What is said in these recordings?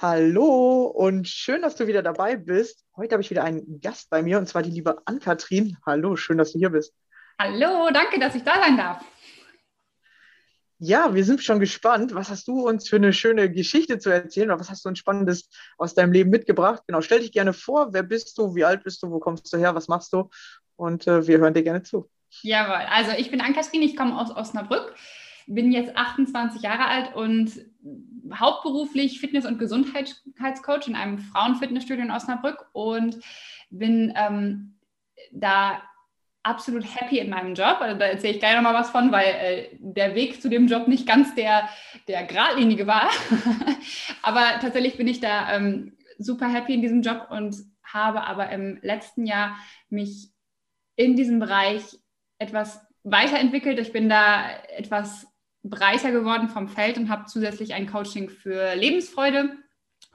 Hallo und schön, dass du wieder dabei bist. Heute habe ich wieder einen Gast bei mir und zwar die liebe Ann-Kathrin. Hallo, schön, dass du hier bist. Hallo, danke, dass ich da sein darf. Ja, wir sind schon gespannt. Was hast du uns für eine schöne Geschichte zu erzählen oder was hast du uns Spannendes aus deinem Leben mitgebracht? Genau, stell dich gerne vor. Wer bist du? Wie alt bist du? Wo kommst du her? Was machst du? Und äh, wir hören dir gerne zu. Jawohl, also ich bin Ann-Kathrin, ich komme aus Osnabrück, bin jetzt 28 Jahre alt und hauptberuflich Fitness- und Gesundheitscoach in einem Frauenfitnessstudio in Osnabrück und bin ähm, da absolut happy in meinem Job. Also da erzähle ich gleich nochmal was von, weil äh, der Weg zu dem Job nicht ganz der, der geradlinige war. aber tatsächlich bin ich da ähm, super happy in diesem Job und habe aber im letzten Jahr mich in diesem Bereich etwas weiterentwickelt. Ich bin da etwas breiter geworden vom Feld und habe zusätzlich ein Coaching für Lebensfreude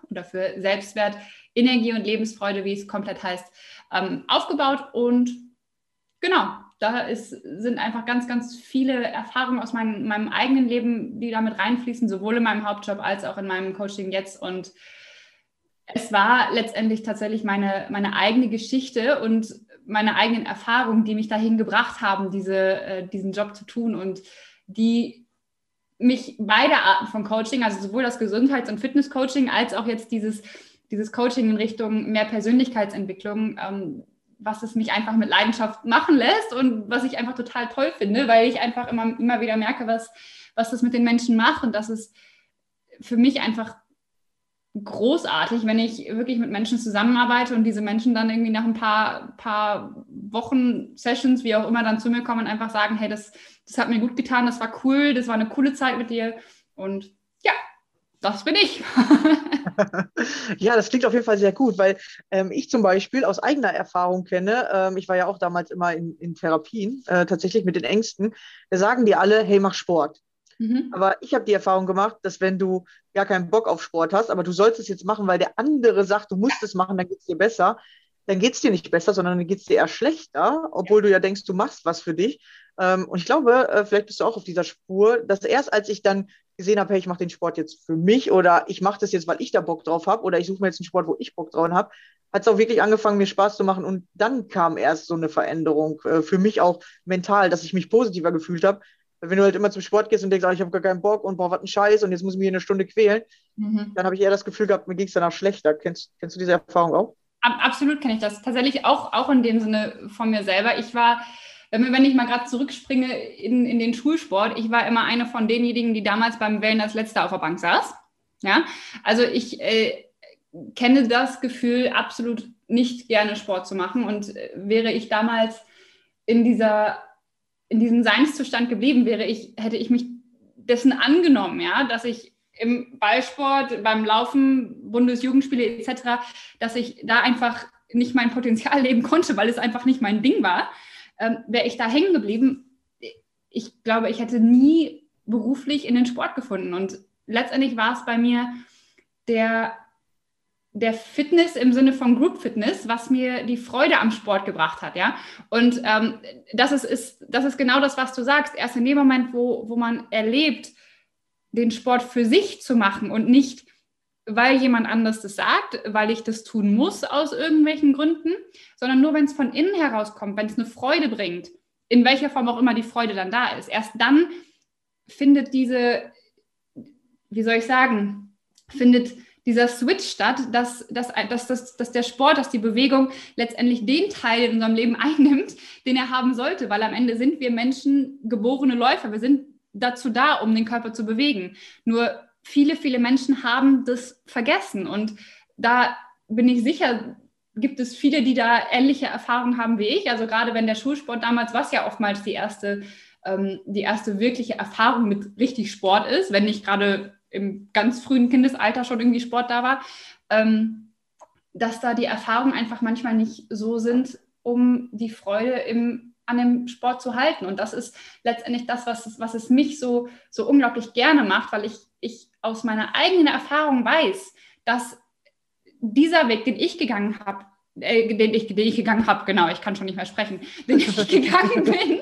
oder für Selbstwert, Energie und Lebensfreude, wie es komplett heißt, ähm, aufgebaut und genau, da ist, sind einfach ganz, ganz viele Erfahrungen aus meinem, meinem eigenen Leben, die damit reinfließen, sowohl in meinem Hauptjob als auch in meinem Coaching jetzt. Und es war letztendlich tatsächlich meine, meine eigene Geschichte und meine eigenen Erfahrungen, die mich dahin gebracht haben, diese, äh, diesen Job zu tun und die mich beide Arten von Coaching, also sowohl das Gesundheits- und Fitness-Coaching als auch jetzt dieses, dieses Coaching in Richtung mehr Persönlichkeitsentwicklung, ähm, was es mich einfach mit Leidenschaft machen lässt und was ich einfach total toll finde, weil ich einfach immer, immer wieder merke, was, was das mit den Menschen macht. Und das ist für mich einfach großartig, wenn ich wirklich mit Menschen zusammenarbeite und diese Menschen dann irgendwie nach ein paar, paar Wochen, Sessions, wie auch immer, dann zu mir kommen und einfach sagen, hey, das, das hat mir gut getan, das war cool, das war eine coole Zeit mit dir und ja, das bin ich. ja, das klingt auf jeden Fall sehr gut, weil ähm, ich zum Beispiel aus eigener Erfahrung kenne, ähm, ich war ja auch damals immer in, in Therapien, äh, tatsächlich mit den Ängsten, da sagen die alle, hey, mach Sport. Mhm. Aber ich habe die Erfahrung gemacht, dass wenn du gar keinen Bock auf Sport hast, aber du sollst es jetzt machen, weil der andere sagt, du musst es machen, dann geht es dir besser, dann geht es dir nicht besser, sondern dann geht es dir eher schlechter, obwohl du ja denkst, du machst was für dich. Ähm, und ich glaube, äh, vielleicht bist du auch auf dieser Spur, dass erst als ich dann gesehen habe, hey, ich mache den Sport jetzt für mich oder ich mache das jetzt, weil ich da Bock drauf habe oder ich suche mir jetzt einen Sport, wo ich Bock drauf habe, hat es auch wirklich angefangen, mir Spaß zu machen und dann kam erst so eine Veränderung äh, für mich auch mental, dass ich mich positiver gefühlt habe. Wenn du halt immer zum Sport gehst und denkst, ah, ich habe gar keinen Bock und boah, was ein Scheiß und jetzt muss ich mich eine Stunde quälen, mhm. dann habe ich eher das Gefühl gehabt, mir ging es danach schlechter. Kennst, kennst du diese Erfahrung auch? Absolut kenne ich das. Tatsächlich auch, auch in dem Sinne von mir selber. Ich war wenn ich mal gerade zurückspringe in, in den Schulsport, ich war immer eine von denjenigen, die damals beim Wellen als Letzter auf der Bank saß. Ja, also ich äh, kenne das Gefühl, absolut nicht gerne Sport zu machen. Und äh, wäre ich damals in dieser, in diesem Seinszustand geblieben, wäre ich, hätte ich mich dessen angenommen, ja, dass ich im Ballsport, beim Laufen, Bundesjugendspiele etc., dass ich da einfach nicht mein Potenzial leben konnte, weil es einfach nicht mein Ding war ähm, wäre ich da hängen geblieben, ich glaube, ich hätte nie beruflich in den Sport gefunden. Und letztendlich war es bei mir der, der Fitness im Sinne von Group Fitness, was mir die Freude am Sport gebracht hat, ja. Und ähm, das, ist, ist, das ist genau das, was du sagst. Erst in dem Moment, wo, wo man erlebt, den Sport für sich zu machen und nicht weil jemand anders das sagt, weil ich das tun muss aus irgendwelchen Gründen, sondern nur, wenn es von innen herauskommt, wenn es eine Freude bringt, in welcher Form auch immer die Freude dann da ist. Erst dann findet diese, wie soll ich sagen, findet dieser Switch statt, dass, dass, dass, dass, dass der Sport, dass die Bewegung letztendlich den Teil in unserem Leben einnimmt, den er haben sollte, weil am Ende sind wir Menschen geborene Läufer. Wir sind dazu da, um den Körper zu bewegen. Nur viele, viele Menschen haben das vergessen. Und da bin ich sicher, gibt es viele, die da ähnliche Erfahrungen haben wie ich. Also gerade wenn der Schulsport damals, was ja oftmals die erste, ähm, die erste wirkliche Erfahrung mit richtig Sport ist, wenn nicht gerade im ganz frühen Kindesalter schon irgendwie Sport da war, ähm, dass da die Erfahrungen einfach manchmal nicht so sind, um die Freude im, an dem Sport zu halten. Und das ist letztendlich das, was, was es mich so, so unglaublich gerne macht, weil ich, ich aus meiner eigenen Erfahrung weiß, dass dieser Weg, den ich gegangen habe, äh, den, ich, den ich gegangen habe, genau, ich kann schon nicht mehr sprechen, den ich gegangen bin.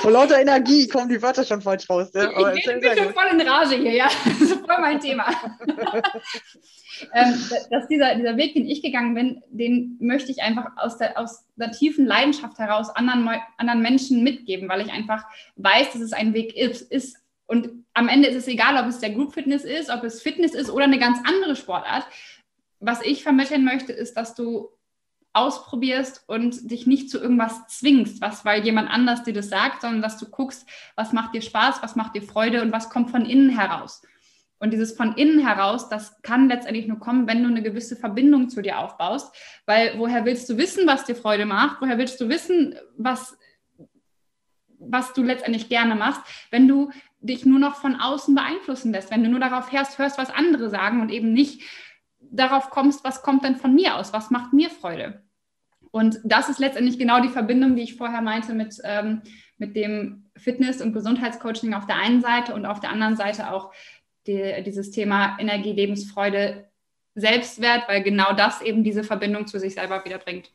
Vor lauter Energie kommen die Wörter schon falsch raus. Ne? Aber ich bin, schon voll in Rage hier, ja. Das ist voll mein Thema. ähm, dass dieser, dieser Weg, den ich gegangen bin, den möchte ich einfach aus der, aus der tiefen Leidenschaft heraus anderen, anderen Menschen mitgeben, weil ich einfach weiß, dass es ein Weg ist, ist und am Ende ist es egal, ob es der Group Fitness ist, ob es Fitness ist oder eine ganz andere Sportart. Was ich vermitteln möchte, ist, dass du ausprobierst und dich nicht zu irgendwas zwingst, was weil jemand anders dir das sagt, sondern dass du guckst, was macht dir Spaß, was macht dir Freude und was kommt von innen heraus. Und dieses von innen heraus, das kann letztendlich nur kommen, wenn du eine gewisse Verbindung zu dir aufbaust. Weil woher willst du wissen, was dir Freude macht? Woher willst du wissen, was, was du letztendlich gerne machst, wenn du dich nur noch von außen beeinflussen lässt, wenn du nur darauf hörst, hörst, was andere sagen und eben nicht darauf kommst, was kommt denn von mir aus, was macht mir Freude. Und das ist letztendlich genau die Verbindung, die ich vorher meinte mit, ähm, mit dem Fitness- und Gesundheitscoaching auf der einen Seite und auf der anderen Seite auch die, dieses Thema Energie, Lebensfreude, Selbstwert, weil genau das eben diese Verbindung zu sich selber wiederbringt.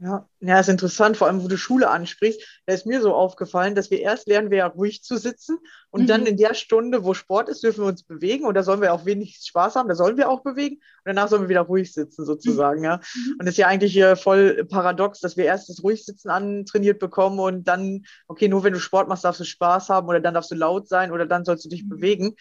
Ja, ja, ist interessant, vor allem, wo du Schule ansprichst. Da ist mir so aufgefallen, dass wir erst lernen wir ja ruhig zu sitzen und mhm. dann in der Stunde, wo Sport ist, dürfen wir uns bewegen und da sollen wir auch wenig Spaß haben, da sollen wir auch bewegen und danach sollen wir wieder ruhig sitzen sozusagen, mhm. ja. Und das ist ja eigentlich hier voll paradox, dass wir erst das Ruhigsitzen antrainiert bekommen und dann, okay, nur wenn du Sport machst, darfst du Spaß haben oder dann darfst du laut sein oder dann sollst du dich mhm. bewegen.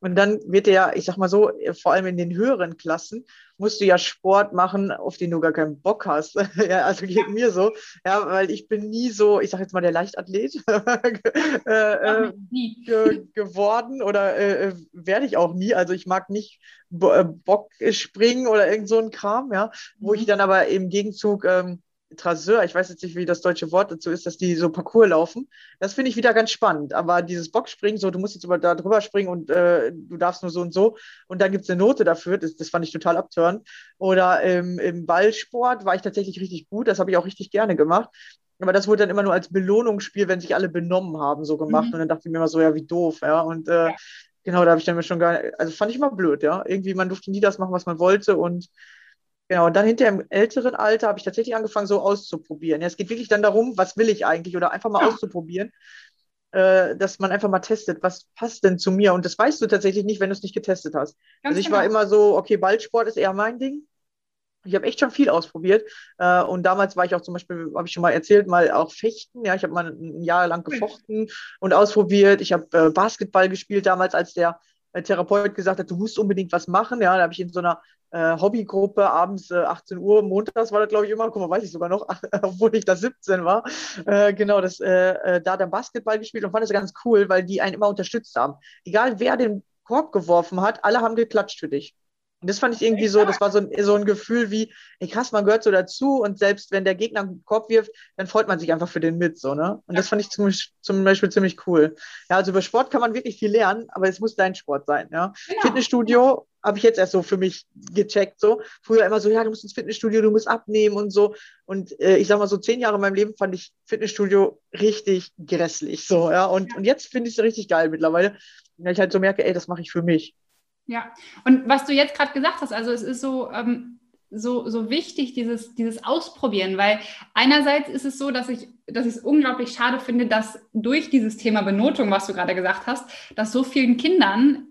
Und dann wird ja, ich sag mal so, vor allem in den höheren Klassen, musst du ja Sport machen, auf den du gar keinen Bock hast. ja, also geht mir so, ja, weil ich bin nie so, ich sag jetzt mal der Leichtathlet äh, äh, ge geworden oder äh, äh, werde ich auch nie. Also ich mag nicht äh, Bock springen oder irgend so ein Kram, ja, wo mhm. ich dann aber im Gegenzug ähm, Traseur, ich weiß jetzt nicht, wie das deutsche Wort dazu ist, dass die so Parcours laufen. Das finde ich wieder ganz spannend. Aber dieses Boxspringen, so, du musst jetzt aber da drüber springen und äh, du darfst nur so und so. Und dann gibt es eine Note dafür. Das, das fand ich total abtörend. Oder ähm, im Ballsport war ich tatsächlich richtig gut. Das habe ich auch richtig gerne gemacht. Aber das wurde dann immer nur als Belohnungsspiel, wenn sich alle benommen haben, so gemacht. Mhm. Und dann dachte ich mir immer so, ja, wie doof, ja. Und äh, ja. genau, da habe ich dann schon gar also fand ich immer blöd, ja. Irgendwie, man durfte nie das machen, was man wollte. Und genau, und dann hinter im älteren Alter habe ich tatsächlich angefangen, so auszuprobieren. Ja, es geht wirklich dann darum, was will ich eigentlich oder einfach mal ja. auszuprobieren äh, dass man einfach mal testet, was passt denn zu mir? Und das weißt du tatsächlich nicht, wenn du es nicht getestet hast. Ganz also ich genau. war immer so, okay, Ballsport ist eher mein Ding. Ich habe echt schon viel ausprobiert. Äh, und damals war ich auch zum Beispiel, habe ich schon mal erzählt, mal auch Fechten. Ja, ich habe mal ein Jahr lang gefochten und ausprobiert. Ich habe äh, Basketball gespielt damals, als der Therapeut gesagt hat, du musst unbedingt was machen. Ja, da habe ich in so einer äh, Hobbygruppe abends äh, 18 Uhr, montags war das, glaube ich, immer, guck mal, weiß ich sogar noch, obwohl ich da 17 war, äh, genau, das, äh, äh, da dann Basketball gespielt und fand das ganz cool, weil die einen immer unterstützt haben. Egal wer den Korb geworfen hat, alle haben geklatscht für dich. Und das fand ich irgendwie so, das war so ein, so ein Gefühl wie, ey krass, man gehört so dazu und selbst wenn der Gegner einen Korb wirft, dann freut man sich einfach für den mit, so, ne? Und das fand ich zum, zum Beispiel ziemlich cool. Ja, also über Sport kann man wirklich viel lernen, aber es muss dein Sport sein, ja. Genau. Fitnessstudio habe ich jetzt erst so für mich gecheckt, so. Früher immer so, ja, du musst ins Fitnessstudio, du musst abnehmen und so. Und äh, ich sag mal so, zehn Jahre in meinem Leben fand ich Fitnessstudio richtig grässlich, so, ja. Und, ja. und jetzt finde ich es richtig geil mittlerweile, weil ich halt so merke, ey, das mache ich für mich. Ja, und was du jetzt gerade gesagt hast, also es ist so, ähm, so, so wichtig, dieses, dieses Ausprobieren, weil einerseits ist es so, dass ich, dass ich es unglaublich schade finde, dass durch dieses Thema Benotung, was du gerade gesagt hast, dass so vielen Kindern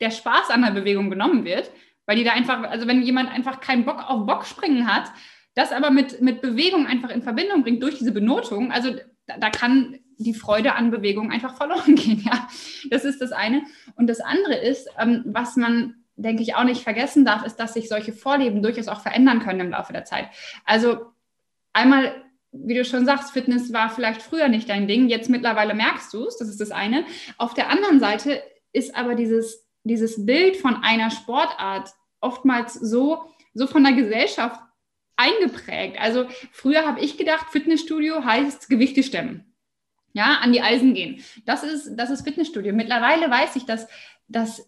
der Spaß an der Bewegung genommen wird, weil die da einfach, also wenn jemand einfach keinen Bock auf Bockspringen hat, das aber mit, mit Bewegung einfach in Verbindung bringt durch diese Benotung, also da, da kann die Freude an Bewegung einfach verloren gehen. Ja, das ist das eine. Und das andere ist, ähm, was man denke ich auch nicht vergessen darf, ist, dass sich solche Vorlieben durchaus auch verändern können im Laufe der Zeit. Also einmal, wie du schon sagst, Fitness war vielleicht früher nicht dein Ding, jetzt mittlerweile merkst du es, das ist das eine. Auf der anderen Seite ist aber dieses, dieses Bild von einer Sportart oftmals so, so von der Gesellschaft eingeprägt. Also früher habe ich gedacht, Fitnessstudio heißt Gewichte stemmen ja, an die Eisen gehen. Das ist, das ist Fitnessstudio. Mittlerweile weiß ich, dass, dass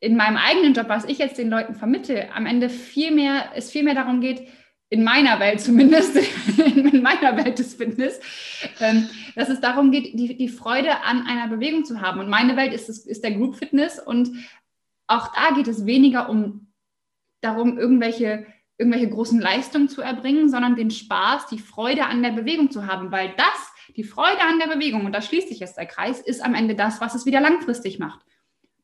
in meinem eigenen Job, was ich jetzt den Leuten vermittle, am Ende viel mehr, es viel mehr darum geht, in meiner Welt zumindest, in meiner Welt des Fitness, ähm, dass es darum geht, die, die Freude an einer Bewegung zu haben. Und meine Welt ist, ist der Group Fitness und auch da geht es weniger um darum, irgendwelche, irgendwelche großen Leistungen zu erbringen, sondern den Spaß, die Freude an der Bewegung zu haben, weil das die Freude an der Bewegung, und da schließt sich jetzt der Kreis, ist am Ende das, was es wieder langfristig macht.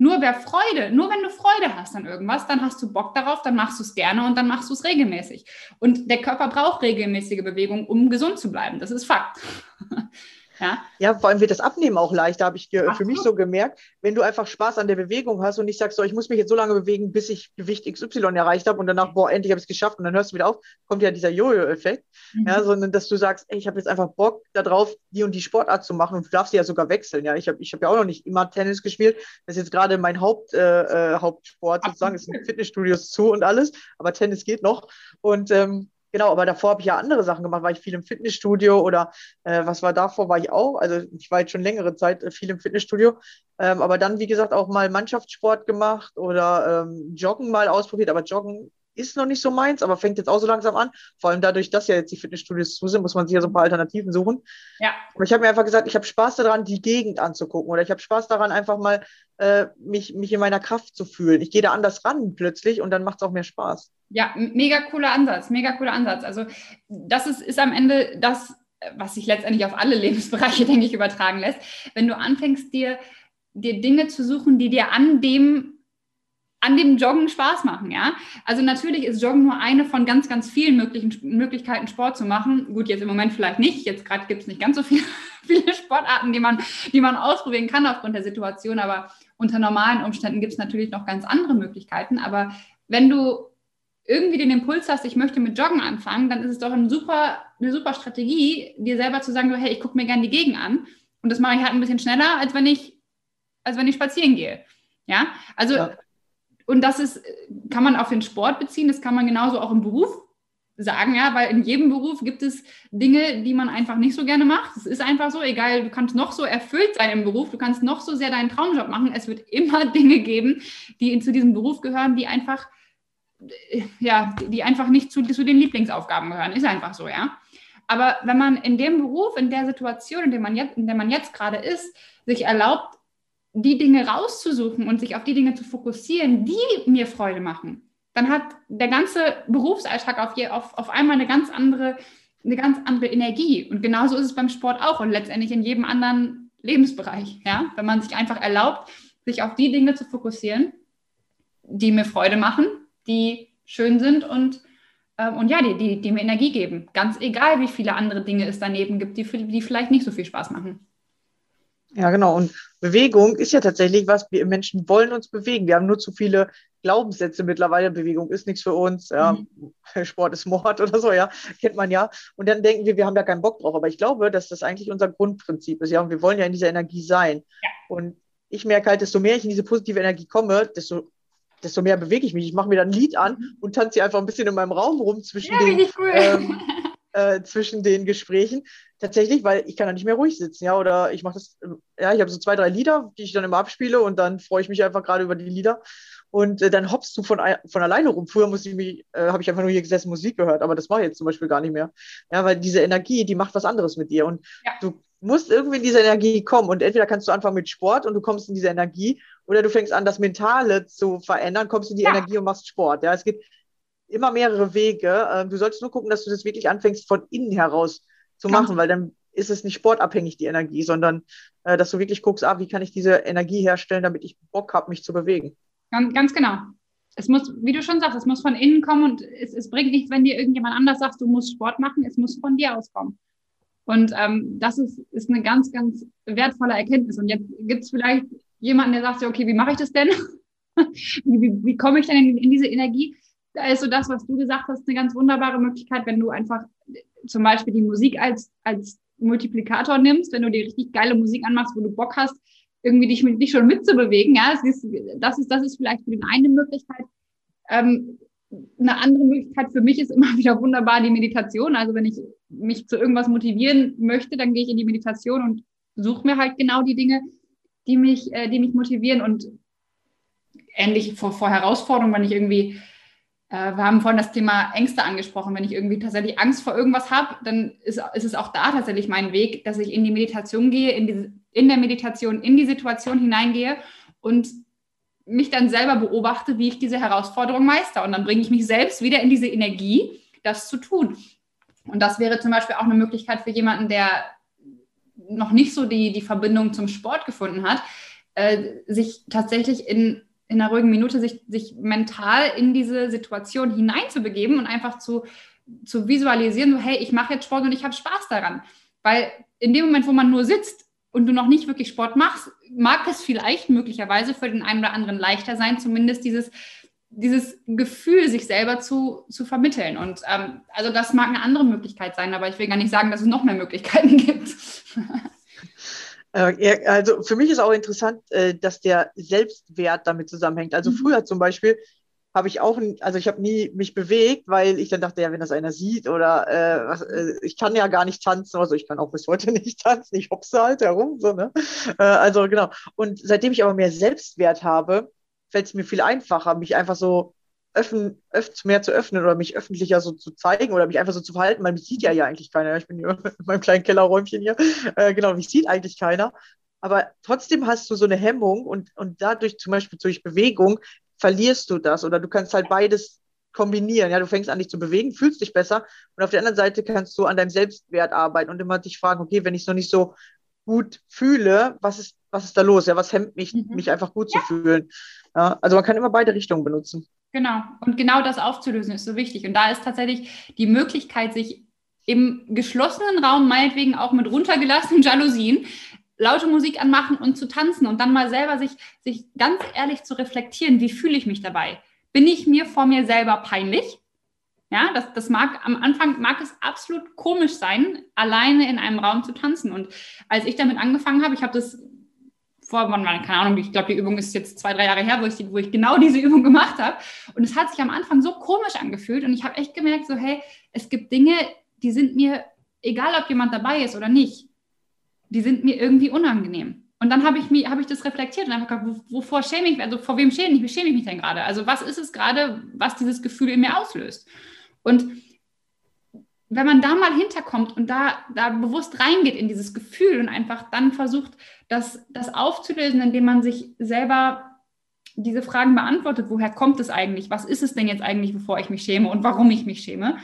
Nur wer Freude, nur wenn du Freude hast an irgendwas, dann hast du Bock darauf, dann machst du es gerne und dann machst du es regelmäßig. Und der Körper braucht regelmäßige Bewegung, um gesund zu bleiben. Das ist Fakt. Ja? ja, vor allem wird das Abnehmen auch leichter, habe ich für mich so gemerkt. Wenn du einfach Spaß an der Bewegung hast und nicht sagst, so, ich muss mich jetzt so lange bewegen, bis ich Gewicht XY erreicht habe und danach, boah, endlich habe ich es geschafft und dann hörst du wieder auf, kommt ja dieser Jojo-Effekt. Mhm. Ja, sondern dass du sagst, ey, ich habe jetzt einfach Bock darauf, die und die Sportart zu machen und du darfst sie ja sogar wechseln. Ja, ich habe ich hab ja auch noch nicht immer Tennis gespielt. Das ist jetzt gerade mein Haupt, äh, äh Hauptsport sozusagen. Es sind Fitnessstudios zu und alles, aber Tennis geht noch. Und ähm, Genau, aber davor habe ich ja andere Sachen gemacht, war ich viel im Fitnessstudio oder äh, was war davor, war ich auch. Also ich war jetzt schon längere Zeit äh, viel im Fitnessstudio, ähm, aber dann, wie gesagt, auch mal Mannschaftssport gemacht oder ähm, Joggen mal ausprobiert, aber Joggen ist noch nicht so meins, aber fängt jetzt auch so langsam an. Vor allem dadurch, dass ja jetzt die Fitnessstudios zu sind, muss man sich ja so ein paar Alternativen suchen. Ja. Und ich habe mir einfach gesagt, ich habe Spaß daran, die Gegend anzugucken oder ich habe Spaß daran, einfach mal äh, mich, mich in meiner Kraft zu fühlen. Ich gehe da anders ran plötzlich und dann macht es auch mehr Spaß. Ja, mega cooler Ansatz, mega cooler Ansatz. Also das ist, ist am Ende das, was sich letztendlich auf alle Lebensbereiche, denke ich, übertragen lässt. Wenn du anfängst, dir, dir Dinge zu suchen, die dir an dem an dem Joggen Spaß machen, ja. Also natürlich ist Joggen nur eine von ganz, ganz vielen möglichen Möglichkeiten, Sport zu machen. Gut, jetzt im Moment vielleicht nicht. Jetzt gerade gibt es nicht ganz so viele, viele Sportarten, die man, die man ausprobieren kann aufgrund der Situation. Aber unter normalen Umständen gibt es natürlich noch ganz andere Möglichkeiten. Aber wenn du irgendwie den Impuls hast, ich möchte mit Joggen anfangen, dann ist es doch ein super, eine super Strategie, dir selber zu sagen, hey, ich gucke mir gerne die Gegend an. Und das mache ich halt ein bisschen schneller, als wenn ich, als wenn ich spazieren gehe. Ja, also ja. Und das ist, kann man auf den Sport beziehen, das kann man genauso auch im Beruf sagen, ja, weil in jedem Beruf gibt es Dinge, die man einfach nicht so gerne macht. Es ist einfach so, egal, du kannst noch so erfüllt sein im Beruf, du kannst noch so sehr deinen Traumjob machen. Es wird immer Dinge geben, die zu diesem Beruf gehören, die einfach ja, die einfach nicht zu, zu den Lieblingsaufgaben gehören. Ist einfach so, ja. Aber wenn man in dem Beruf, in der Situation, in der man jetzt, in der man jetzt gerade ist, sich erlaubt, die Dinge rauszusuchen und sich auf die Dinge zu fokussieren, die mir Freude machen, dann hat der ganze Berufsalltag auf, auf, auf einmal eine ganz andere, eine ganz andere Energie. Und genauso ist es beim Sport auch und letztendlich in jedem anderen Lebensbereich. Ja? Wenn man sich einfach erlaubt, sich auf die Dinge zu fokussieren, die mir Freude machen, die schön sind und, äh, und ja, die, die, die mir Energie geben. Ganz egal, wie viele andere Dinge es daneben gibt, die, die vielleicht nicht so viel Spaß machen. Ja, genau. Und Bewegung ist ja tatsächlich was, wir Menschen wollen uns bewegen. Wir haben nur zu viele Glaubenssätze mittlerweile. Bewegung ist nichts für uns. Ja. Mhm. Sport ist Mord oder so, ja. Kennt man ja. Und dann denken wir, wir haben da keinen Bock drauf. Aber ich glaube, dass das eigentlich unser Grundprinzip ist. Ja, und wir wollen ja in dieser Energie sein. Ja. Und ich merke halt, desto mehr ich in diese positive Energie komme, desto, desto mehr bewege ich mich. Ich mache mir dann ein Lied an mhm. und tanze hier einfach ein bisschen in meinem Raum rum zwischen ja, den. Cool. Ähm, äh, zwischen den Gesprächen. Tatsächlich, weil ich kann da nicht mehr ruhig sitzen, ja, oder ich mache das, ja, ich habe so zwei, drei Lieder, die ich dann immer abspiele und dann freue ich mich einfach gerade über die Lieder und äh, dann hoppst du von, von alleine rum. Früher musste ich mich, äh, habe ich einfach nur hier gesessen, Musik gehört, aber das mache ich jetzt zum Beispiel gar nicht mehr. Ja, weil diese Energie, die macht was anderes mit dir und ja. du musst irgendwie in diese Energie kommen und entweder kannst du anfangen mit Sport und du kommst in diese Energie oder du fängst an, das Mentale zu verändern, kommst in die ja. Energie und machst Sport. Ja, es gibt immer mehrere Wege. Ähm, du solltest nur gucken, dass du das wirklich anfängst, von innen heraus zu machen, weil dann ist es nicht sportabhängig, die Energie, sondern äh, dass du wirklich guckst, ah, wie kann ich diese Energie herstellen, damit ich Bock habe, mich zu bewegen. Ganz, ganz, genau. Es muss, wie du schon sagst, es muss von innen kommen und es, es bringt nichts, wenn dir irgendjemand anders sagt, du musst Sport machen, es muss von dir auskommen. Und ähm, das ist, ist eine ganz, ganz wertvolle Erkenntnis. Und jetzt gibt es vielleicht jemanden, der sagt, okay, wie mache ich das denn? wie, wie, wie komme ich denn in, in diese Energie? Da ist so das, was du gesagt hast, eine ganz wunderbare Möglichkeit, wenn du einfach zum Beispiel die Musik als, als Multiplikator nimmst, wenn du dir richtig geile Musik anmachst, wo du Bock hast, irgendwie dich, dich schon mitzubewegen. Ja, das ist, das ist, das ist vielleicht für den eine Möglichkeit. Ähm, eine andere Möglichkeit für mich ist immer wieder wunderbar die Meditation. Also wenn ich mich zu irgendwas motivieren möchte, dann gehe ich in die Meditation und suche mir halt genau die Dinge, die mich, äh, die mich motivieren und ähnlich vor, vor Herausforderungen, wenn ich irgendwie wir haben vorhin das Thema Ängste angesprochen. Wenn ich irgendwie tatsächlich Angst vor irgendwas habe, dann ist, ist, es auch da tatsächlich mein Weg, dass ich in die Meditation gehe, in, die, in der Meditation in die Situation hineingehe und mich dann selber beobachte, wie ich diese Herausforderung meister. Und dann bringe ich mich selbst wieder in diese Energie, das zu tun. Und das wäre zum Beispiel auch eine Möglichkeit für jemanden, der noch nicht so die, die Verbindung zum Sport gefunden hat, äh, sich tatsächlich in in einer ruhigen Minute sich, sich mental in diese Situation hineinzubegeben und einfach zu, zu visualisieren, so, hey, ich mache jetzt Sport und ich habe Spaß daran. Weil in dem Moment, wo man nur sitzt und du noch nicht wirklich Sport machst, mag es vielleicht möglicherweise für den einen oder anderen leichter sein, zumindest dieses, dieses Gefühl, sich selber zu, zu vermitteln. Und ähm, also das mag eine andere Möglichkeit sein, aber ich will gar nicht sagen, dass es noch mehr Möglichkeiten gibt. Äh, also für mich ist auch interessant, äh, dass der Selbstwert damit zusammenhängt. Also mhm. früher zum Beispiel habe ich auch, also ich habe nie mich bewegt, weil ich dann dachte, ja, wenn das einer sieht oder äh, was, äh, ich kann ja gar nicht tanzen, also ich kann auch bis heute nicht tanzen, ich hopse halt herum, so, ne? Äh, also genau. Und seitdem ich aber mehr Selbstwert habe, fällt es mir viel einfacher, mich einfach so öffn, öff, mehr zu öffnen oder mich öffentlicher so zu zeigen oder mich einfach so zu verhalten, weil mich sieht ja ja eigentlich keiner. Ich bin hier in meinem kleinen Kellerräumchen hier. Äh, genau, mich sieht eigentlich keiner. Aber trotzdem hast du so eine Hemmung und, und dadurch zum Beispiel durch Bewegung verlierst du das oder du kannst halt beides kombinieren. Ja, du fängst an, dich zu bewegen, fühlst dich besser und auf der anderen Seite kannst du an deinem Selbstwert arbeiten und immer dich fragen, okay, wenn ich es noch nicht so gut fühle, was ist, was ist da los? Ja, was hemmt mich, mhm. mich einfach gut ja. zu fühlen? Ja, also man kann immer beide Richtungen benutzen. Genau. Und genau das aufzulösen ist so wichtig. Und da ist tatsächlich die Möglichkeit, sich im geschlossenen Raum, meinetwegen auch mit runtergelassenen Jalousien, laute Musik anmachen und zu tanzen und dann mal selber sich, sich ganz ehrlich zu reflektieren, wie fühle ich mich dabei? Bin ich mir vor mir selber peinlich? Ja, das, das mag am Anfang mag es absolut komisch sein, alleine in einem Raum zu tanzen. Und als ich damit angefangen habe, ich habe das vor, wann war, keine Ahnung, ich glaube, die Übung ist jetzt zwei, drei Jahre her, wo ich, wo ich genau diese Übung gemacht habe. Und es hat sich am Anfang so komisch angefühlt und ich habe echt gemerkt, so, hey, es gibt Dinge, die sind mir, egal ob jemand dabei ist oder nicht, die sind mir irgendwie unangenehm. Und dann habe ich, hab ich das reflektiert und einfach gesagt, wovor schäme ich mich, also vor wem schäme ich mich, schäme ich mich denn gerade? Also was ist es gerade, was dieses Gefühl in mir auslöst? Und wenn man da mal hinterkommt und da, da bewusst reingeht in dieses Gefühl und einfach dann versucht, das, das aufzulösen, indem man sich selber diese Fragen beantwortet, woher kommt es eigentlich, was ist es denn jetzt eigentlich, bevor ich mich schäme und warum ich mich schäme,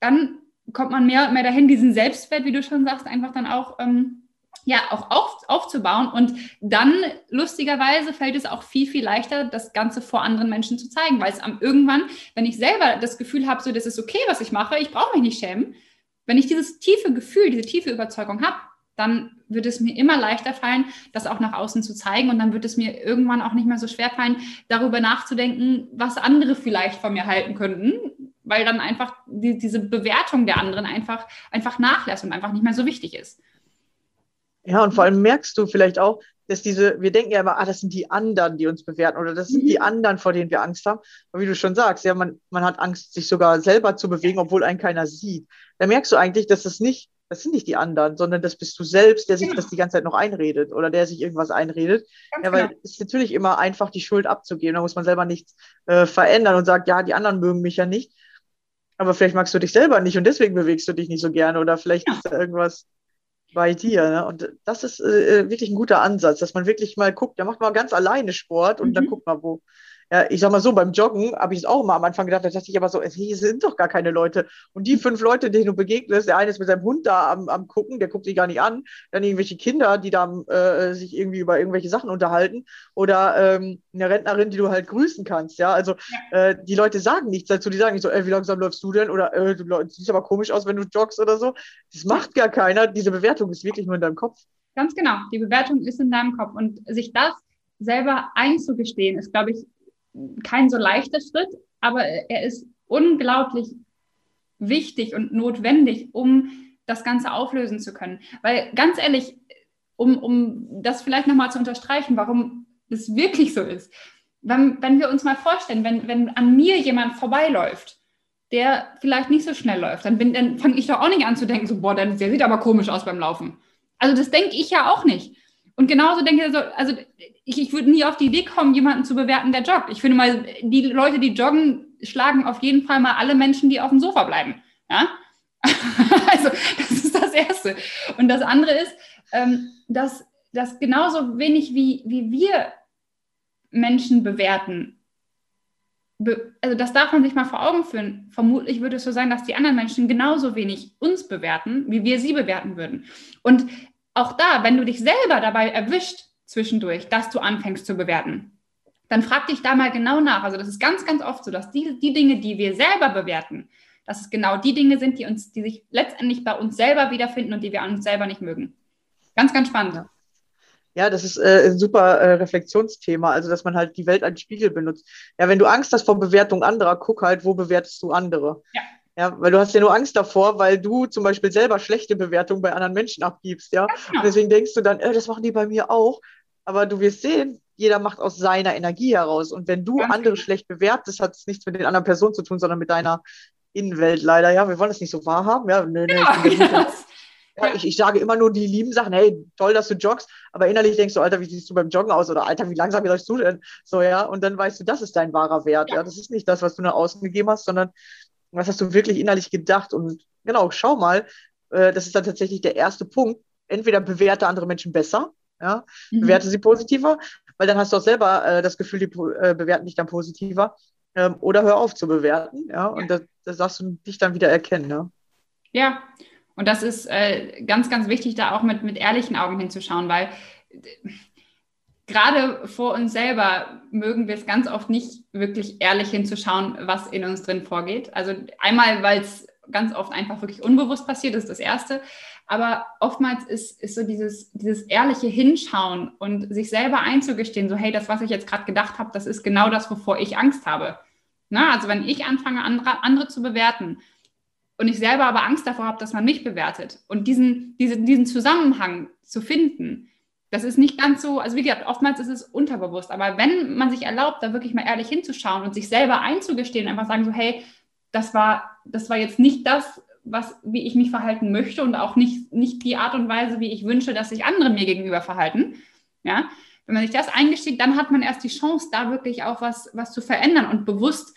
dann kommt man mehr und mehr dahin, diesen Selbstwert, wie du schon sagst, einfach dann auch, ähm, ja, auch auf, aufzubauen. Und dann, lustigerweise, fällt es auch viel, viel leichter, das Ganze vor anderen Menschen zu zeigen, weil es am irgendwann, wenn ich selber das Gefühl habe, so, das ist okay, was ich mache, ich brauche mich nicht schämen, wenn ich dieses tiefe Gefühl, diese tiefe Überzeugung habe, dann wird es mir immer leichter fallen, das auch nach außen zu zeigen. Und dann wird es mir irgendwann auch nicht mehr so schwer fallen, darüber nachzudenken, was andere vielleicht von mir halten könnten, weil dann einfach die, diese Bewertung der anderen einfach, einfach nachlässt und einfach nicht mehr so wichtig ist. Ja, und vor allem merkst du vielleicht auch, dass diese, wir denken ja immer, ah, das sind die anderen, die uns bewerten oder das sind mhm. die anderen, vor denen wir Angst haben. Aber wie du schon sagst, ja, man, man hat Angst, sich sogar selber zu bewegen, obwohl einen keiner sieht. Da merkst du eigentlich, dass das nicht das sind nicht die anderen, sondern das bist du selbst, der sich genau. das die ganze Zeit noch einredet oder der sich irgendwas einredet. Ganz ja, weil genau. es ist natürlich immer einfach, die Schuld abzugeben. Da muss man selber nichts äh, verändern und sagt, ja, die anderen mögen mich ja nicht. Aber vielleicht magst du dich selber nicht und deswegen bewegst du dich nicht so gerne oder vielleicht ja. ist da irgendwas bei dir. Ne? Und das ist äh, äh wirklich ein guter Ansatz, dass man wirklich mal guckt, da macht man ganz alleine Sport und mhm. dann guckt man, wo, ja, ich sag mal so, beim Joggen habe ich es auch mal am Anfang gedacht, da dachte ich aber so, hier sind doch gar keine Leute. Und die fünf Leute, denen du begegnest, der eine ist mit seinem Hund da am, am gucken, der guckt sich gar nicht an, dann irgendwelche Kinder, die da äh, sich irgendwie über irgendwelche Sachen unterhalten oder ähm, eine Rentnerin, die du halt grüßen kannst, ja, also ja. Äh, die Leute sagen nichts dazu, die sagen nicht so, ey, wie langsam läufst du denn oder äh, du siehst aber komisch aus, wenn du joggst oder so. Das macht gar keiner, diese Bewertung ist wirklich nur in deinem Kopf. Ganz genau, die Bewertung ist in deinem Kopf und sich das selber einzugestehen, ist, glaube ich, kein so leichter Schritt, aber er ist unglaublich wichtig und notwendig, um das Ganze auflösen zu können. Weil ganz ehrlich, um, um das vielleicht nochmal zu unterstreichen, warum es wirklich so ist. Wenn, wenn wir uns mal vorstellen, wenn, wenn an mir jemand vorbeiläuft, der vielleicht nicht so schnell läuft, dann, dann fange ich doch auch nicht an zu denken, so, boah, der, der sieht aber komisch aus beim Laufen. Also das denke ich ja auch nicht. Und genauso denke ich, so, also ich, ich würde nie auf die Idee kommen, jemanden zu bewerten, der joggt. Ich finde mal, die Leute, die joggen, schlagen auf jeden Fall mal alle Menschen, die auf dem Sofa bleiben. Ja? also das ist das Erste. Und das andere ist, ähm, dass, dass genauso wenig wie, wie wir Menschen bewerten, be also das darf man sich mal vor Augen führen. Vermutlich würde es so sein, dass die anderen Menschen genauso wenig uns bewerten, wie wir sie bewerten würden. Und auch da, wenn du dich selber dabei erwischt zwischendurch, dass du anfängst zu bewerten, dann frag dich da mal genau nach. Also das ist ganz, ganz oft so, dass die, die Dinge, die wir selber bewerten, dass es genau die Dinge sind, die uns, die sich letztendlich bei uns selber wiederfinden und die wir an uns selber nicht mögen. Ganz, ganz spannend. Ja. das ist äh, ein super äh, Reflexionsthema, also dass man halt die Welt als Spiegel benutzt. Ja, wenn du Angst hast vor Bewertung anderer, guck halt, wo bewertest du andere. Ja. Ja, weil du hast ja nur Angst davor, weil du zum Beispiel selber schlechte Bewertungen bei anderen Menschen abgibst, ja. Und deswegen denkst du dann, äh, das machen die bei mir auch. Aber du wirst sehen, jeder macht aus seiner Energie heraus. Und wenn du Ganz andere genau. schlecht bewertest, hat es nichts mit den anderen Personen zu tun, sondern mit deiner Innenwelt leider. Ja, wir wollen das nicht so wahrhaben. Ja, nö, nö, ja, ich, ja. ja ich, ich, sage immer nur die lieben Sachen, hey, toll, dass du joggst, aber innerlich denkst du, Alter, wie siehst du beim Joggen aus? Oder Alter, wie langsam läufst du denn? So, ja, und dann weißt du, das ist dein wahrer Wert. Ja, ja? das ist nicht das, was du nach außen gegeben hast, sondern was hast du wirklich innerlich gedacht? Und genau, schau mal, äh, das ist dann tatsächlich der erste Punkt. Entweder bewerte andere Menschen besser, ja, mhm. bewerte sie positiver, weil dann hast du auch selber äh, das Gefühl, die äh, bewerten dich dann positiver. Ähm, oder hör auf zu bewerten, ja, und da, da darfst du dich dann wieder erkennen, ja. Ja, und das ist äh, ganz, ganz wichtig, da auch mit, mit ehrlichen Augen hinzuschauen, weil gerade vor uns selber mögen wir es ganz oft nicht wirklich ehrlich hinzuschauen, was in uns drin vorgeht. Also einmal, weil es ganz oft einfach wirklich unbewusst passiert, ist das Erste. Aber oftmals ist, ist so dieses, dieses ehrliche Hinschauen und sich selber einzugestehen, so hey, das, was ich jetzt gerade gedacht habe, das ist genau das, wovor ich Angst habe. Na, also wenn ich anfange, andere, andere zu bewerten und ich selber aber Angst davor habe, dass man mich bewertet und diesen, diesen, diesen Zusammenhang zu finden, das ist nicht ganz so, also wie gesagt, oftmals ist es unterbewusst, aber wenn man sich erlaubt, da wirklich mal ehrlich hinzuschauen und sich selber einzugestehen, einfach sagen so, hey, das war, das war jetzt nicht das, was, wie ich mich verhalten möchte und auch nicht, nicht die Art und Weise, wie ich wünsche, dass sich andere mir gegenüber verhalten. Ja, wenn man sich das eingesteht, dann hat man erst die Chance, da wirklich auch was, was zu verändern und bewusst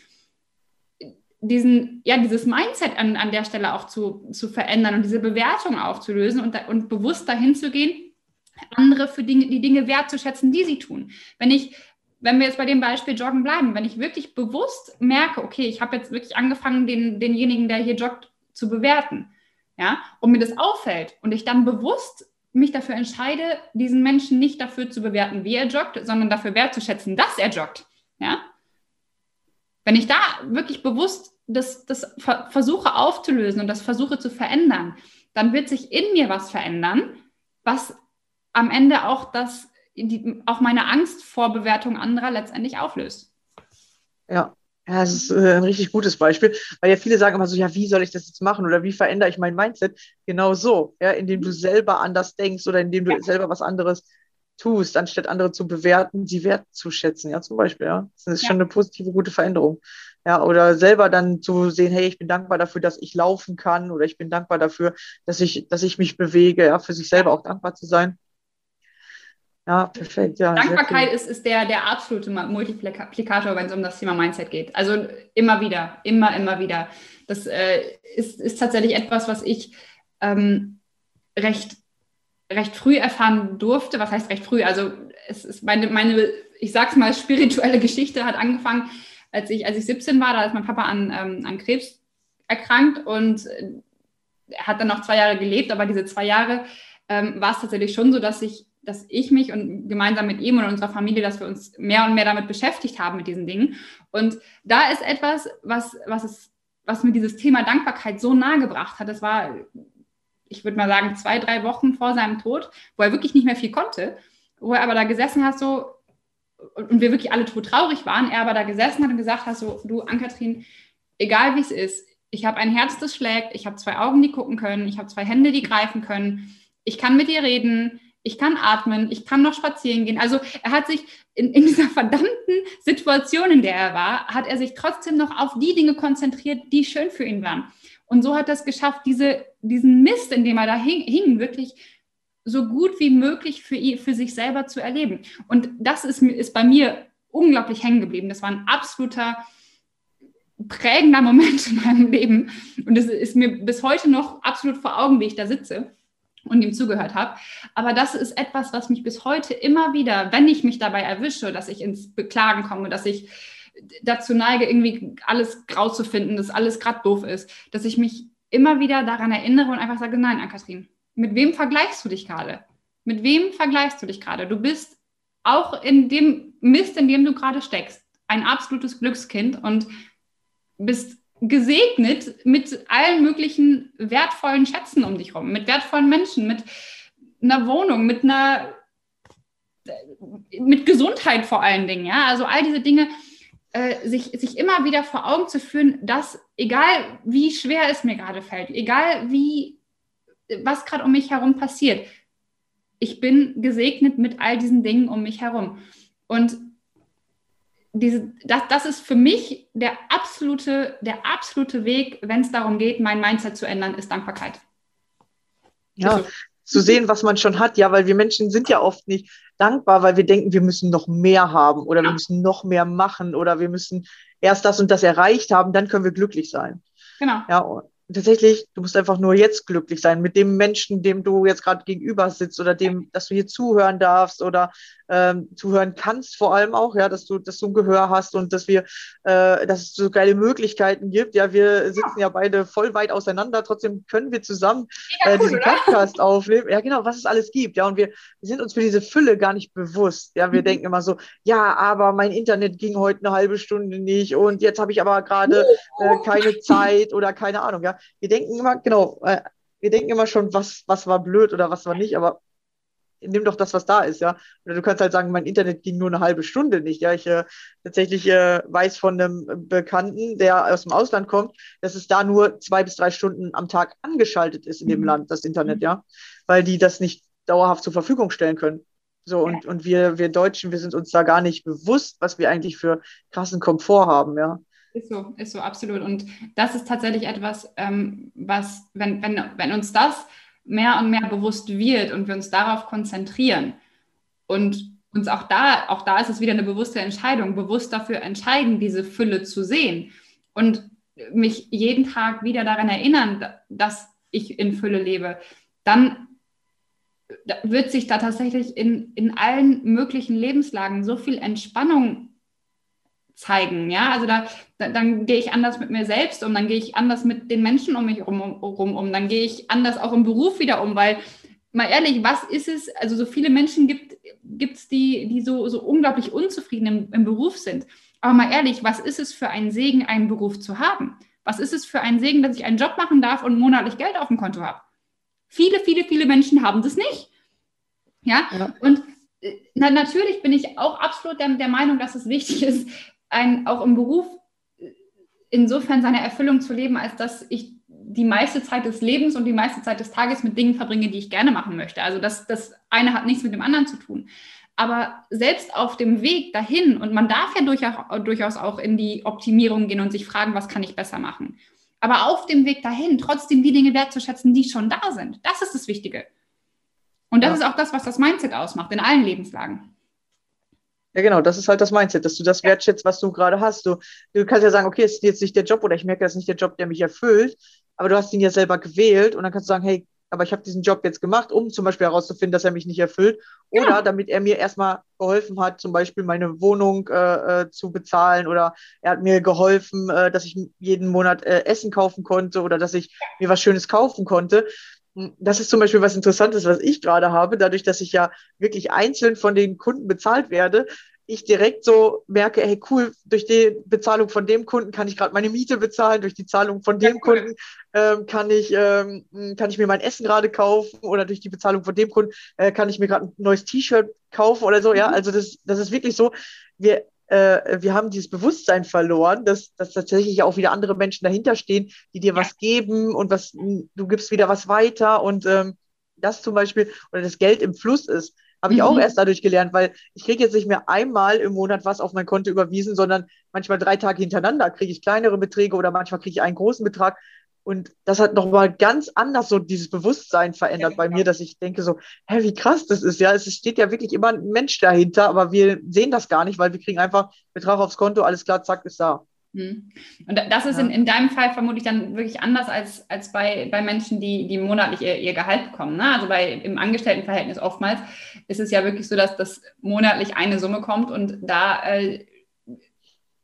diesen, ja, dieses Mindset an, an der Stelle auch zu, zu verändern und diese Bewertung aufzulösen und, und bewusst dahin zu gehen, andere für Dinge, die Dinge wertzuschätzen, die sie tun. Wenn ich, wenn wir jetzt bei dem Beispiel Joggen bleiben, wenn ich wirklich bewusst merke, okay, ich habe jetzt wirklich angefangen, den, denjenigen, der hier joggt, zu bewerten, ja, und mir das auffällt und ich dann bewusst mich dafür entscheide, diesen Menschen nicht dafür zu bewerten, wie er joggt, sondern dafür wertzuschätzen, dass er joggt, ja, wenn ich da wirklich bewusst das, das versuche aufzulösen und das versuche zu verändern, dann wird sich in mir was verändern, was am Ende auch das, die, auch meine Angst vor Bewertung anderer letztendlich auflöst. Ja. Ja, das ist äh, ein richtig gutes Beispiel, weil ja viele sagen immer so, ja, wie soll ich das jetzt machen oder wie verändere ich mein Mindset? Genau so, ja, indem du selber anders denkst oder indem du ja. selber was anderes tust, anstatt andere zu bewerten, sie wertzuschätzen, ja, zum Beispiel, ja. Das ist ja. schon eine positive, gute Veränderung. Ja, oder selber dann zu sehen, hey, ich bin dankbar dafür, dass ich laufen kann oder ich bin dankbar dafür, dass ich, dass ich mich bewege, ja, für sich selber auch dankbar zu sein. Ja, perfekt. Ja, Dankbarkeit ist, ist der, der absolute Multiplikator, wenn es um das Thema Mindset geht. Also immer wieder, immer, immer wieder. Das äh, ist, ist tatsächlich etwas, was ich ähm, recht recht früh erfahren durfte. Was heißt recht früh? Also es ist meine, meine ich sag's mal, spirituelle Geschichte hat angefangen, als ich, als ich 17 war, da ist mein Papa an, ähm, an Krebs erkrankt und er hat dann noch zwei Jahre gelebt, aber diese zwei Jahre ähm, war es tatsächlich schon so, dass ich, dass ich mich und gemeinsam mit ihm und unserer Familie, dass wir uns mehr und mehr damit beschäftigt haben mit diesen Dingen. Und da ist etwas, was, was es, was mir dieses Thema Dankbarkeit so nahe gebracht hat. Das war ich würde mal sagen, zwei, drei Wochen vor seinem Tod, wo er wirklich nicht mehr viel konnte, wo er aber da gesessen hat, so, und wir wirklich alle tot traurig waren, er aber da gesessen hat und gesagt hat, so, du, Ankatrin, egal wie es ist, ich habe ein Herz, das schlägt, ich habe zwei Augen, die gucken können, ich habe zwei Hände, die greifen können, ich kann mit dir reden, ich kann atmen, ich kann noch spazieren gehen. Also er hat sich in, in, dieser verdammten Situation, in der er war, hat er sich trotzdem noch auf die Dinge konzentriert, die schön für ihn waren. Und so hat er es geschafft, diese, diesen Mist, in dem er da hing, hing, wirklich so gut wie möglich für, ihn, für sich selber zu erleben. Und das ist, ist bei mir unglaublich hängen geblieben. Das war ein absoluter prägender Moment in meinem Leben. Und es ist mir bis heute noch absolut vor Augen, wie ich da sitze und ihm zugehört habe. Aber das ist etwas, was mich bis heute immer wieder, wenn ich mich dabei erwische, dass ich ins Beklagen komme, dass ich dazu neige, irgendwie alles grau zu finden, dass alles gerade doof ist, dass ich mich immer wieder daran erinnere und einfach sage, nein, Ann-Kathrin, mit wem vergleichst du dich gerade? Mit wem vergleichst du dich gerade? Du bist auch in dem Mist, in dem du gerade steckst, ein absolutes Glückskind und bist gesegnet mit allen möglichen wertvollen Schätzen um dich herum, mit wertvollen Menschen, mit einer Wohnung, mit einer mit Gesundheit vor allen Dingen, ja. Also all diese Dinge, äh, sich, sich immer wieder vor Augen zu führen, dass egal wie schwer es mir gerade fällt, egal wie, was gerade um mich herum passiert, ich bin gesegnet mit all diesen Dingen um mich herum. Und diese, das, das ist für mich der absolute, der absolute Weg, wenn es darum geht, mein Mindset zu ändern, ist Dankbarkeit. Ja, zu sehen, was man schon hat. Ja, weil wir Menschen sind ja oft nicht dankbar, weil wir denken, wir müssen noch mehr haben oder ja. wir müssen noch mehr machen oder wir müssen erst das und das erreicht haben, dann können wir glücklich sein. Genau. Ja, tatsächlich, du musst einfach nur jetzt glücklich sein mit dem Menschen, dem du jetzt gerade gegenüber sitzt oder dem, dass du hier zuhören darfst oder ähm, zuhören kannst, vor allem auch, ja, dass du, dass du ein Gehör hast und dass wir, äh, dass es so geile Möglichkeiten gibt. Ja, wir sitzen ja, ja beide voll weit auseinander, trotzdem können wir zusammen äh, diesen Podcast oder? aufnehmen. Ja, genau, was es alles gibt. Ja, und wir, wir sind uns für diese Fülle gar nicht bewusst. Ja, wir mhm. denken immer so, ja, aber mein Internet ging heute eine halbe Stunde nicht und jetzt habe ich aber gerade äh, keine Zeit oder keine Ahnung. Ja, wir denken immer, genau, äh, wir denken immer schon, was, was war blöd oder was war nicht, aber nimm doch das, was da ist, ja. Oder du kannst halt sagen, mein Internet ging nur eine halbe Stunde nicht, ja. Ich äh, tatsächlich äh, weiß von einem Bekannten, der aus dem Ausland kommt, dass es da nur zwei bis drei Stunden am Tag angeschaltet ist in dem mhm. Land, das Internet, mhm. ja. Weil die das nicht dauerhaft zur Verfügung stellen können. So, und, und wir, wir Deutschen, wir sind uns da gar nicht bewusst, was wir eigentlich für krassen Komfort haben, ja. Ist so, ist so, absolut. Und das ist tatsächlich etwas, ähm, was, wenn, wenn, wenn uns das mehr und mehr bewusst wird und wir uns darauf konzentrieren und uns auch da, auch da ist es wieder eine bewusste Entscheidung, bewusst dafür entscheiden, diese Fülle zu sehen. Und mich jeden Tag wieder daran erinnern, dass ich in Fülle lebe, dann wird sich da tatsächlich in, in allen möglichen Lebenslagen so viel Entspannung zeigen. Ja, also da, da dann gehe ich anders mit mir selbst um, dann gehe ich anders mit den Menschen um mich herum um, um, dann gehe ich anders auch im Beruf wieder um, weil mal ehrlich, was ist es, also so viele Menschen gibt es, die, die so, so unglaublich unzufrieden im, im Beruf sind. Aber mal ehrlich, was ist es für ein Segen, einen Beruf zu haben? Was ist es für ein Segen, dass ich einen Job machen darf und monatlich Geld auf dem Konto habe? Viele, viele, viele Menschen haben das nicht. Ja, ja. und äh, na, natürlich bin ich auch absolut der, der Meinung, dass es wichtig ist, ein, auch im Beruf äh, insofern seine Erfüllung zu leben, als dass ich die meiste Zeit des Lebens und die meiste Zeit des Tages mit Dingen verbringe, die ich gerne machen möchte. Also das, das eine hat nichts mit dem anderen zu tun. Aber selbst auf dem Weg dahin, und man darf ja durchaus auch in die Optimierung gehen und sich fragen, was kann ich besser machen. Aber auf dem Weg dahin trotzdem die Dinge wertzuschätzen, die schon da sind. Das ist das Wichtige. Und das ja. ist auch das, was das Mindset ausmacht, in allen Lebenslagen. Ja, genau, das ist halt das Mindset, dass du das wertschätzt, was du gerade hast. Du, du kannst ja sagen, okay, es ist jetzt nicht der Job oder ich merke, das ist nicht der Job, der mich erfüllt, aber du hast ihn ja selber gewählt und dann kannst du sagen, hey, aber ich habe diesen Job jetzt gemacht, um zum Beispiel herauszufinden, dass er mich nicht erfüllt. Oder ja. damit er mir erstmal geholfen hat, zum Beispiel meine Wohnung äh, äh, zu bezahlen. Oder er hat mir geholfen, äh, dass ich jeden Monat äh, Essen kaufen konnte oder dass ich mir was Schönes kaufen konnte. Das ist zum Beispiel was Interessantes, was ich gerade habe, dadurch, dass ich ja wirklich einzeln von den Kunden bezahlt werde, ich direkt so merke, hey cool, durch die Bezahlung von dem Kunden kann ich gerade meine Miete bezahlen, durch die Zahlung von dem Kunden ähm, kann ich ähm, kann ich mir mein Essen gerade kaufen oder durch die Bezahlung von dem Kunden äh, kann ich mir gerade ein neues T-Shirt kaufen oder so. Ja, mhm. also das das ist wirklich so. Wir äh, wir haben dieses Bewusstsein verloren, dass, dass tatsächlich auch wieder andere Menschen dahinter stehen, die dir was geben und was du gibst wieder was weiter und ähm, das zum Beispiel oder das Geld im Fluss ist. Habe ich mhm. auch erst dadurch gelernt, weil ich kriege jetzt nicht mehr einmal im Monat was auf mein Konto überwiesen, sondern manchmal drei Tage hintereinander kriege ich kleinere Beträge oder manchmal kriege ich einen großen Betrag. Und das hat nochmal ganz anders so dieses Bewusstsein verändert ja, bei mir, genau. dass ich denke so, hä, wie krass das ist. Ja, es steht ja wirklich immer ein Mensch dahinter, aber wir sehen das gar nicht, weil wir kriegen einfach Betrag aufs Konto, alles klar, zack, ist da. Hm. Und das ist in, in deinem Fall vermutlich dann wirklich anders als, als bei, bei Menschen, die, die monatlich ihr, ihr Gehalt bekommen. Ne? Also bei, im Angestelltenverhältnis oftmals ist es ja wirklich so, dass das monatlich eine Summe kommt und da äh,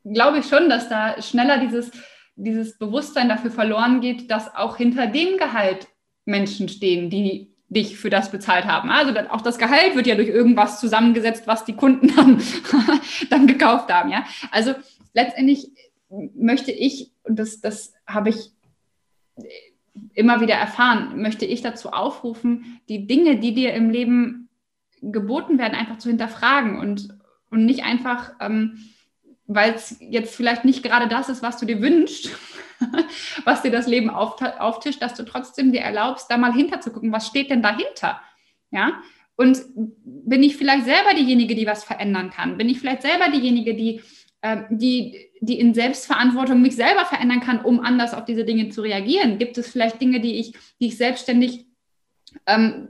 glaube ich schon, dass da schneller dieses, dieses Bewusstsein dafür verloren geht, dass auch hinter dem Gehalt Menschen stehen, die dich für das bezahlt haben. Also auch das Gehalt wird ja durch irgendwas zusammengesetzt, was die Kunden dann, dann gekauft haben. Ja? Also letztendlich möchte ich, und das, das habe ich immer wieder erfahren, möchte ich dazu aufrufen, die Dinge, die dir im Leben geboten werden, einfach zu hinterfragen und, und nicht einfach, ähm, weil es jetzt vielleicht nicht gerade das ist, was du dir wünschst, was dir das Leben auftischt, dass du trotzdem dir erlaubst, da mal hinterzugucken, was steht denn dahinter? Ja, und bin ich vielleicht selber diejenige, die was verändern kann? Bin ich vielleicht selber diejenige, die ähm, die, die in Selbstverantwortung mich selber verändern kann, um anders auf diese Dinge zu reagieren? Gibt es vielleicht Dinge, die ich, die ich selbstständig ähm,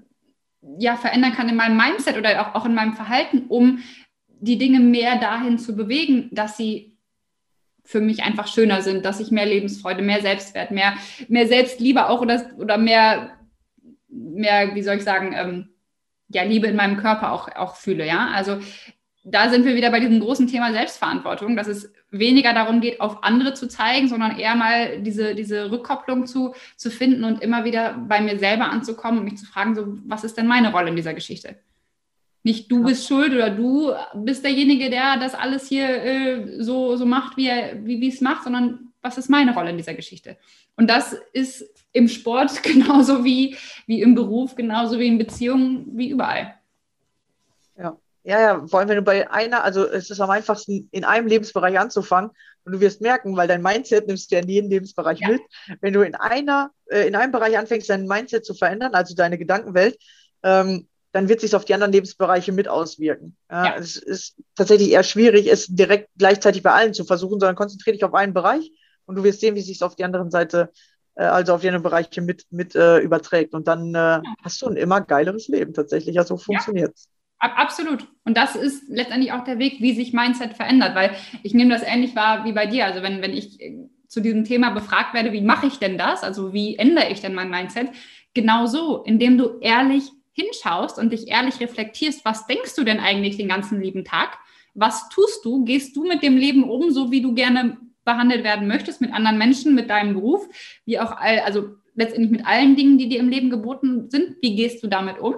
ja, verändern kann in meinem Mindset oder auch, auch in meinem Verhalten, um die Dinge mehr dahin zu bewegen, dass sie für mich einfach schöner sind, dass ich mehr Lebensfreude, mehr Selbstwert, mehr, mehr Selbstliebe auch oder, oder mehr, mehr, wie soll ich sagen, ähm, ja, Liebe in meinem Körper auch, auch fühle, ja. Also da sind wir wieder bei diesem großen Thema Selbstverantwortung, dass es weniger darum geht, auf andere zu zeigen, sondern eher mal diese, diese Rückkopplung zu, zu finden und immer wieder bei mir selber anzukommen und mich zu fragen, so, was ist denn meine Rolle in dieser Geschichte? Nicht du bist schuld oder du bist derjenige, der das alles hier äh, so, so macht, wie er wie es macht, sondern was ist meine Rolle in dieser Geschichte? Und das ist im Sport genauso wie, wie im Beruf, genauso wie in Beziehungen, wie überall. Ja. Ja, ja, vor allem, wenn du bei einer, also es ist am einfachsten, in einem Lebensbereich anzufangen und du wirst merken, weil dein Mindset nimmst du ja in jeden Lebensbereich ja. mit. Wenn du in einer, äh, in einem Bereich anfängst, dein Mindset zu verändern, also deine Gedankenwelt, ähm, dann wird sich auf die anderen Lebensbereiche mit auswirken. Ja, ja. Es ist tatsächlich eher schwierig, es direkt gleichzeitig bei allen zu versuchen, sondern konzentriere dich auf einen Bereich und du wirst sehen, wie sich es auf die anderen Seite, äh, also auf die anderen Bereiche mit, mit äh, überträgt. Und dann äh, hast du ein immer geileres Leben tatsächlich. Ja, so funktioniert es. Absolut. Und das ist letztendlich auch der Weg, wie sich Mindset verändert, weil ich nehme das ähnlich wahr wie bei dir. Also wenn, wenn ich zu diesem Thema befragt werde, wie mache ich denn das? Also wie ändere ich denn mein Mindset? Genau so, indem du ehrlich hinschaust und dich ehrlich reflektierst, was denkst du denn eigentlich den ganzen lieben Tag? Was tust du? Gehst du mit dem Leben um, so wie du gerne behandelt werden möchtest, mit anderen Menschen, mit deinem Beruf, wie auch all, also letztendlich mit allen Dingen, die dir im Leben geboten sind? Wie gehst du damit um?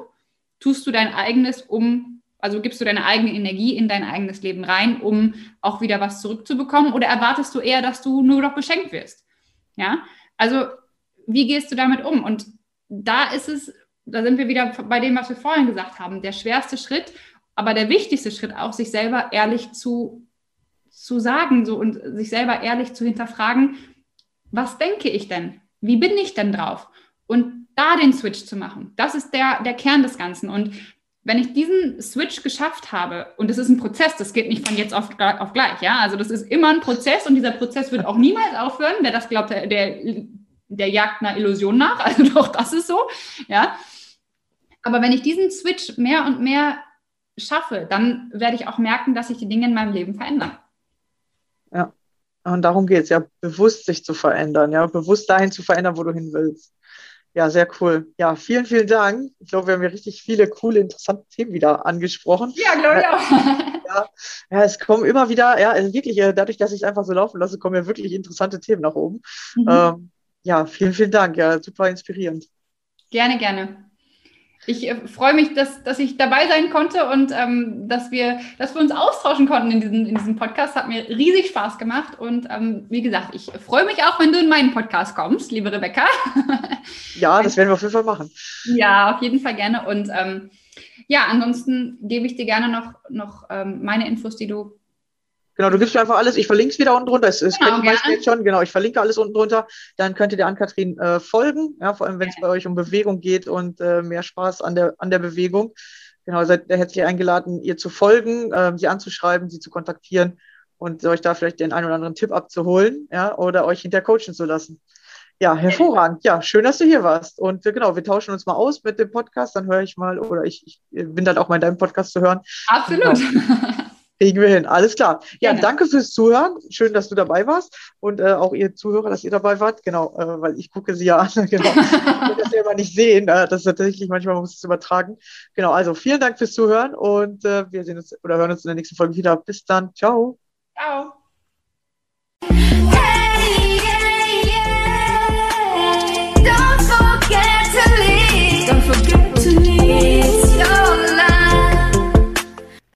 Tust du dein eigenes um, also gibst du deine eigene Energie in dein eigenes Leben rein, um auch wieder was zurückzubekommen? Oder erwartest du eher, dass du nur noch beschenkt wirst? Ja, also wie gehst du damit um? Und da ist es da sind wir wieder bei dem, was wir vorhin gesagt haben, der schwerste Schritt, aber der wichtigste Schritt auch, sich selber ehrlich zu, zu sagen so, und sich selber ehrlich zu hinterfragen, was denke ich denn? Wie bin ich denn drauf? Und da den Switch zu machen, das ist der, der Kern des Ganzen. Und wenn ich diesen Switch geschafft habe, und es ist ein Prozess, das geht nicht von jetzt auf, auf gleich, ja, also das ist immer ein Prozess und dieser Prozess wird auch niemals aufhören. Wer das glaubt, der, der, der jagt einer Illusion nach, also doch, das ist so, ja. Aber wenn ich diesen Switch mehr und mehr schaffe, dann werde ich auch merken, dass sich die Dinge in meinem Leben verändern. Ja, und darum geht es ja, bewusst sich zu verändern, ja, bewusst dahin zu verändern, wo du hin willst. Ja, sehr cool. Ja, vielen, vielen Dank. Ich glaube, wir haben hier richtig viele coole, interessante Themen wieder angesprochen. Ja, glaube ich auch. Ja, ja, es kommen immer wieder, ja, also wirklich, äh, dadurch, dass ich es einfach so laufen lasse, kommen ja wirklich interessante Themen nach oben. Mhm. Ähm, ja, vielen, vielen Dank. Ja, super inspirierend. Gerne, gerne ich äh, freue mich, dass, dass ich dabei sein konnte und ähm, dass, wir, dass wir uns austauschen konnten in diesem, in diesem Podcast. Hat mir riesig Spaß gemacht. Und ähm, wie gesagt, ich freue mich auch, wenn du in meinen Podcast kommst, liebe Rebecca. ja, das werden wir auf jeden Fall machen. Ja, auf jeden Fall gerne. Und ähm, ja, ansonsten gebe ich dir gerne noch, noch ähm, meine Infos, die du Genau, du gibst mir einfach alles, ich verlinke es wieder unten drunter, das, das genau, meisten jetzt schon, genau, ich verlinke alles unten drunter, dann könnt ihr der Ann-Kathrin äh, folgen, ja, vor allem wenn es bei euch um Bewegung geht und äh, mehr Spaß an der, an der Bewegung. Genau, seid herzlich eingeladen, ihr zu folgen, äh, sie anzuschreiben, sie zu kontaktieren und euch da vielleicht den einen oder anderen Tipp abzuholen, ja, oder euch hinter coachen zu lassen. Ja, hervorragend. Ja, schön, dass du hier warst. Und äh, genau, wir tauschen uns mal aus mit dem Podcast. Dann höre ich mal, oder ich, ich bin dann auch mal in deinem Podcast zu hören. Absolut. Kriegen wir hin, alles klar. Ja, Gerne. danke fürs Zuhören. Schön, dass du dabei warst und äh, auch ihr Zuhörer, dass ihr dabei wart. Genau, äh, weil ich gucke sie ja an. genau. ich das selber nicht sehen. Äh, das ist tatsächlich manchmal man muss es übertragen. Genau, also vielen Dank fürs Zuhören und äh, wir sehen uns oder hören uns in der nächsten Folge wieder. Bis dann. Ciao. Ciao.